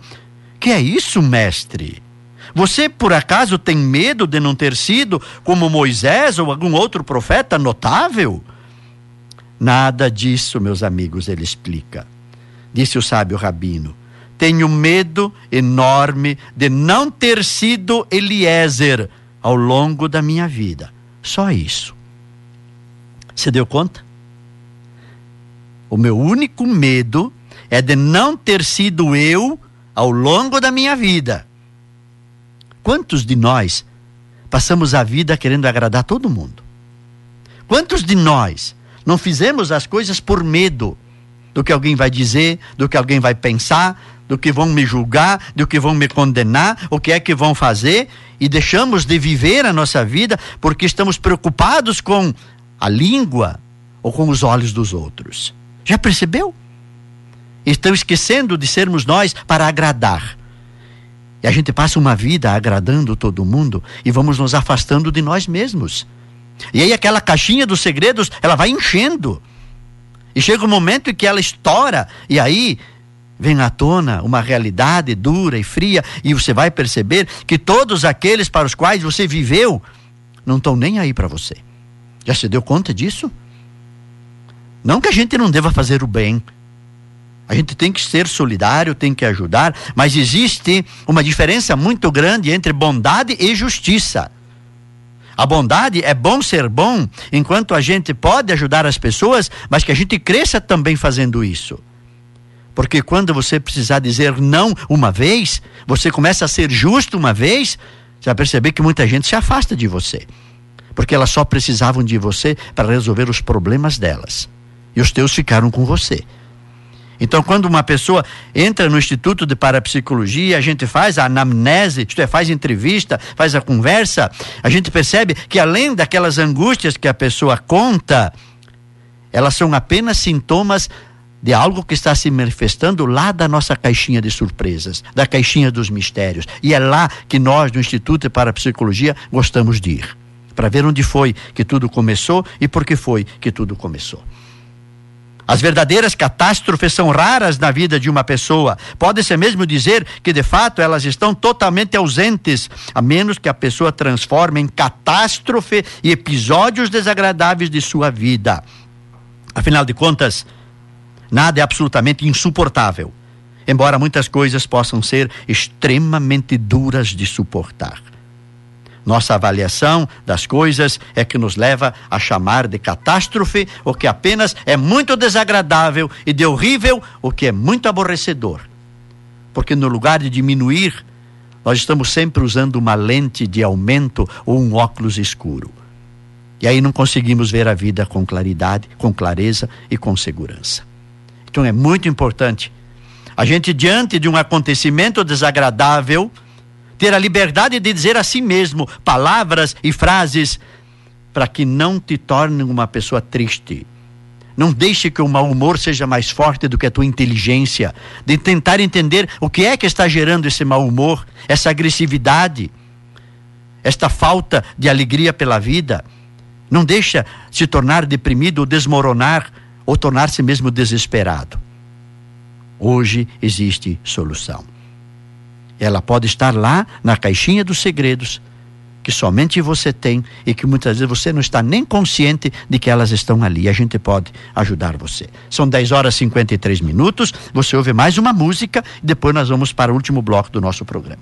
que é isso, mestre? Você por acaso tem medo de não ter sido como Moisés ou algum outro profeta notável? Nada disso, meus amigos, ele explica. Disse o sábio rabino: Tenho medo enorme de não ter sido Eliezer ao longo da minha vida. Só isso. Você deu conta? O meu único medo é de não ter sido eu ao longo da minha vida. Quantos de nós passamos a vida querendo agradar todo mundo? Quantos de nós não fizemos as coisas por medo do que alguém vai dizer, do que alguém vai pensar, do que vão me julgar, do que vão me condenar, o que é que vão fazer e deixamos de viver a nossa vida porque estamos preocupados com a língua ou com os olhos dos outros? Já percebeu? Estão esquecendo de sermos nós para agradar. E a gente passa uma vida agradando todo mundo e vamos nos afastando de nós mesmos. E aí aquela caixinha dos segredos, ela vai enchendo. E chega um momento em que ela estoura e aí vem à tona uma realidade dura e fria e você vai perceber que todos aqueles para os quais você viveu não estão nem aí para você. Já se deu conta disso? Não que a gente não deva fazer o bem, a gente tem que ser solidário, tem que ajudar, mas existe uma diferença muito grande entre bondade e justiça. A bondade é bom ser bom enquanto a gente pode ajudar as pessoas, mas que a gente cresça também fazendo isso. Porque quando você precisar dizer não uma vez, você começa a ser justo uma vez, você vai perceber que muita gente se afasta de você. Porque elas só precisavam de você para resolver os problemas delas. E os teus ficaram com você. Então, quando uma pessoa entra no Instituto de Parapsicologia, a gente faz a anamnese, isto é, faz entrevista, faz a conversa, a gente percebe que além daquelas angústias que a pessoa conta, elas são apenas sintomas de algo que está se manifestando lá da nossa caixinha de surpresas, da caixinha dos mistérios. E é lá que nós, do Instituto de Parapsicologia, gostamos de ir. Para ver onde foi que tudo começou e por que foi que tudo começou. As verdadeiras catástrofes são raras na vida de uma pessoa. Pode-se mesmo dizer que, de fato, elas estão totalmente ausentes, a menos que a pessoa transforme em catástrofe e episódios desagradáveis de sua vida. Afinal de contas, nada é absolutamente insuportável, embora muitas coisas possam ser extremamente duras de suportar. Nossa avaliação das coisas é que nos leva a chamar de catástrofe o que apenas é muito desagradável e de horrível o que é muito aborrecedor. Porque no lugar de diminuir, nós estamos sempre usando uma lente de aumento ou um óculos escuro. E aí não conseguimos ver a vida com claridade, com clareza e com segurança. Então é muito importante a gente, diante de um acontecimento desagradável, ter a liberdade de dizer a si mesmo palavras e frases para que não te torne uma pessoa triste. Não deixe que o mau humor seja mais forte do que a tua inteligência, de tentar entender o que é que está gerando esse mau humor, essa agressividade, esta falta de alegria pela vida. Não deixa se tornar deprimido ou desmoronar ou tornar-se mesmo desesperado. Hoje existe solução. Ela pode estar lá na caixinha dos segredos que somente você tem e que muitas vezes você não está nem consciente de que elas estão ali. A gente pode ajudar você. São 10 horas e 53 minutos. Você ouve mais uma música e depois nós vamos para o último bloco do nosso programa.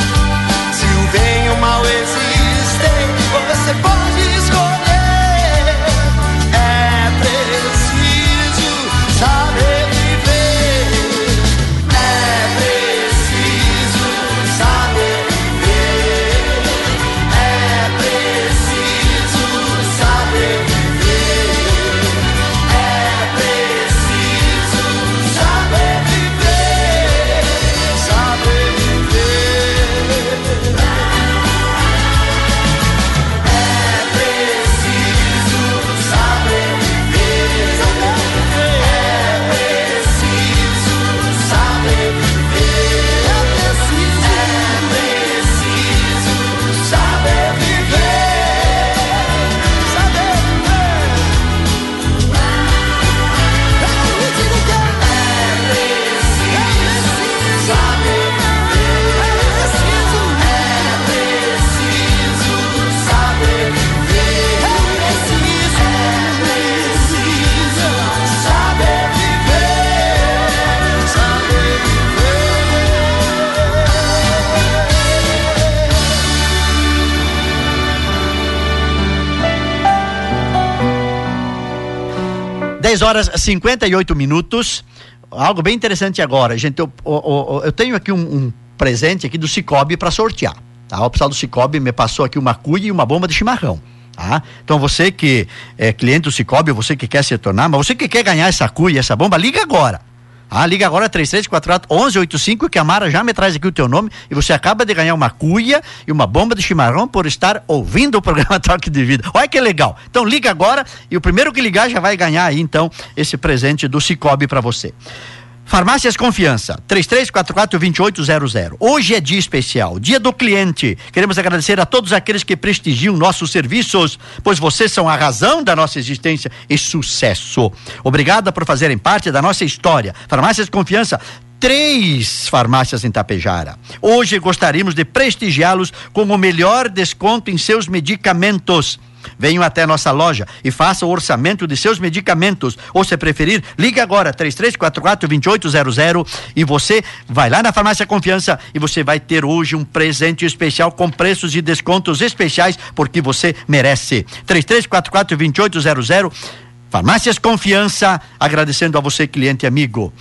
E o mal existem, você pode 10 horas 58 minutos. Algo bem interessante agora, gente. Eu, eu, eu tenho aqui um, um, presente aqui do Cicobi para sortear. Tá? O pessoal do Cicobi me passou aqui uma cuia e uma bomba de chimarrão. Tá? Então você que é cliente do Cicobi, você que quer se tornar, mas você que quer ganhar essa cuia, essa bomba, liga agora. Ah, liga agora 3344 1185 que a Mara já me traz aqui o teu nome e você acaba de ganhar uma cuia e uma bomba de chimarrão por estar ouvindo o programa (laughs) Toque de Vida. Olha que legal. Então liga agora e o primeiro que ligar já vai ganhar aí então esse presente do Cicobi para você. Farmácias Confiança, 3344-2800. Hoje é dia especial, dia do cliente. Queremos agradecer a todos aqueles que prestigiam nossos serviços, pois vocês são a razão da nossa existência e sucesso. Obrigada por fazerem parte da nossa história. Farmácias Confiança, três farmácias em Tapejara. Hoje gostaríamos de prestigiá-los com o melhor desconto em seus medicamentos. Venham até nossa loja e faça o orçamento de seus medicamentos. Ou se preferir, ligue agora, 3344-2800 e você vai lá na Farmácia Confiança e você vai ter hoje um presente especial com preços e descontos especiais porque você merece. 3344-2800 Farmácias Confiança, agradecendo a você, cliente amigo.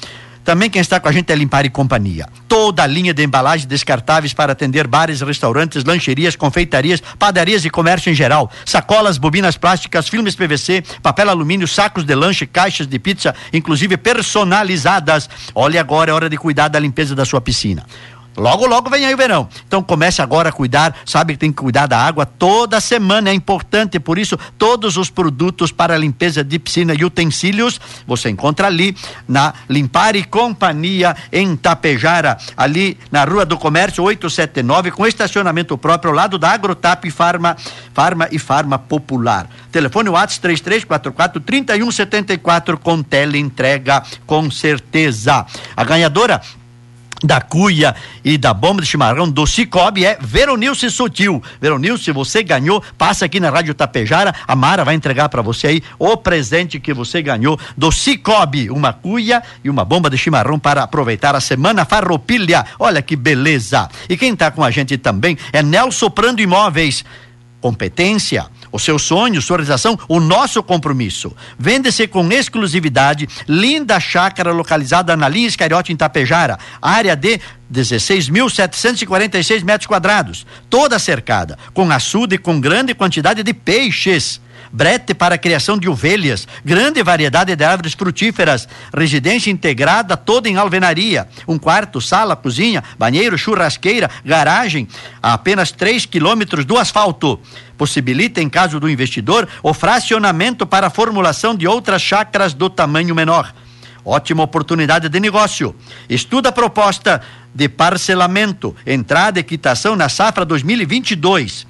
Também quem está com a gente é Limpar e Companhia. Toda a linha de embalagens descartáveis para atender bares, restaurantes, lancherias, confeitarias, padarias e comércio em geral. Sacolas, bobinas plásticas, filmes PVC, papel alumínio, sacos de lanche, caixas de pizza, inclusive personalizadas. Olhe agora, é hora de cuidar da limpeza da sua piscina. Logo, logo vem aí o verão. Então comece agora a cuidar, sabe que tem que cuidar da água toda semana, é importante, por isso todos os produtos para limpeza de piscina e utensílios você encontra ali na Limpar e Companhia em Tapejara, ali na Rua do Comércio 879, com estacionamento próprio ao lado da Agrotap Farma, Farma e Farma Popular. Telefone WhatsApp 3344 3174 com teleentrega com certeza. A ganhadora da cuia e da bomba de chimarrão do Cicobi é Veronilce Sutil. Veronilce, você ganhou, passa aqui na Rádio Tapejara, a Mara vai entregar para você aí o presente que você ganhou do Cicobi, uma cuia e uma bomba de chimarrão para aproveitar a semana farroupilha. Olha que beleza. E quem está com a gente também é Nelson Prando Imóveis. Competência o seu sonho, sua realização, o nosso compromisso. Vende-se com exclusividade, linda chácara localizada na linha Iscariote em Tapejara, área de 16.746 metros quadrados, toda cercada, com açude e com grande quantidade de peixes. Brete para a criação de ovelhas, grande variedade de árvores frutíferas, residência integrada toda em alvenaria, um quarto, sala, cozinha, banheiro, churrasqueira, garagem, a apenas 3 quilômetros do asfalto. Possibilita, em caso do investidor, o fracionamento para a formulação de outras chácaras do tamanho menor. Ótima oportunidade de negócio. Estuda a proposta de parcelamento, entrada e quitação na safra 2022.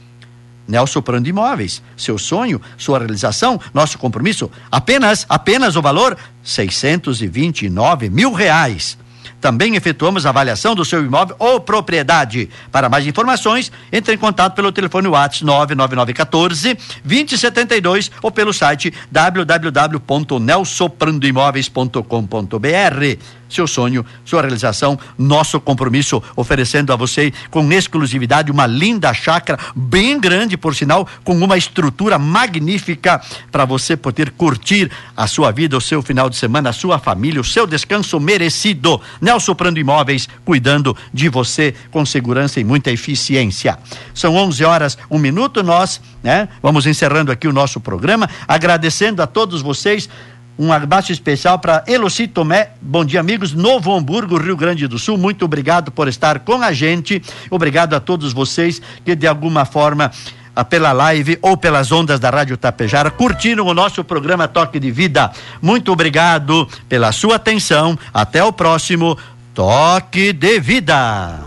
Nelson Prando Imóveis. Seu sonho, sua realização, nosso compromisso, apenas, apenas o valor, 629 mil reais. Também efetuamos avaliação do seu imóvel ou propriedade. Para mais informações, entre em contato pelo telefone WhatsApp 99914 2072 ou pelo site www.nelsoprandoimóveis.com.br seu sonho, sua realização, nosso compromisso, oferecendo a você com exclusividade uma linda chácara, bem grande, por sinal, com uma estrutura magnífica para você poder curtir a sua vida, o seu final de semana, a sua família, o seu descanso merecido. Nelson Prando Imóveis, cuidando de você com segurança e muita eficiência. São 11 horas, um minuto, nós, né? Vamos encerrando aqui o nosso programa, agradecendo a todos vocês um abraço especial para Eloci Tomé. Bom dia, amigos. Novo Hamburgo, Rio Grande do Sul. Muito obrigado por estar com a gente. Obrigado a todos vocês que, de alguma forma, ah, pela live ou pelas ondas da Rádio Tapejara, curtiram o nosso programa Toque de Vida. Muito obrigado pela sua atenção. Até o próximo Toque de Vida.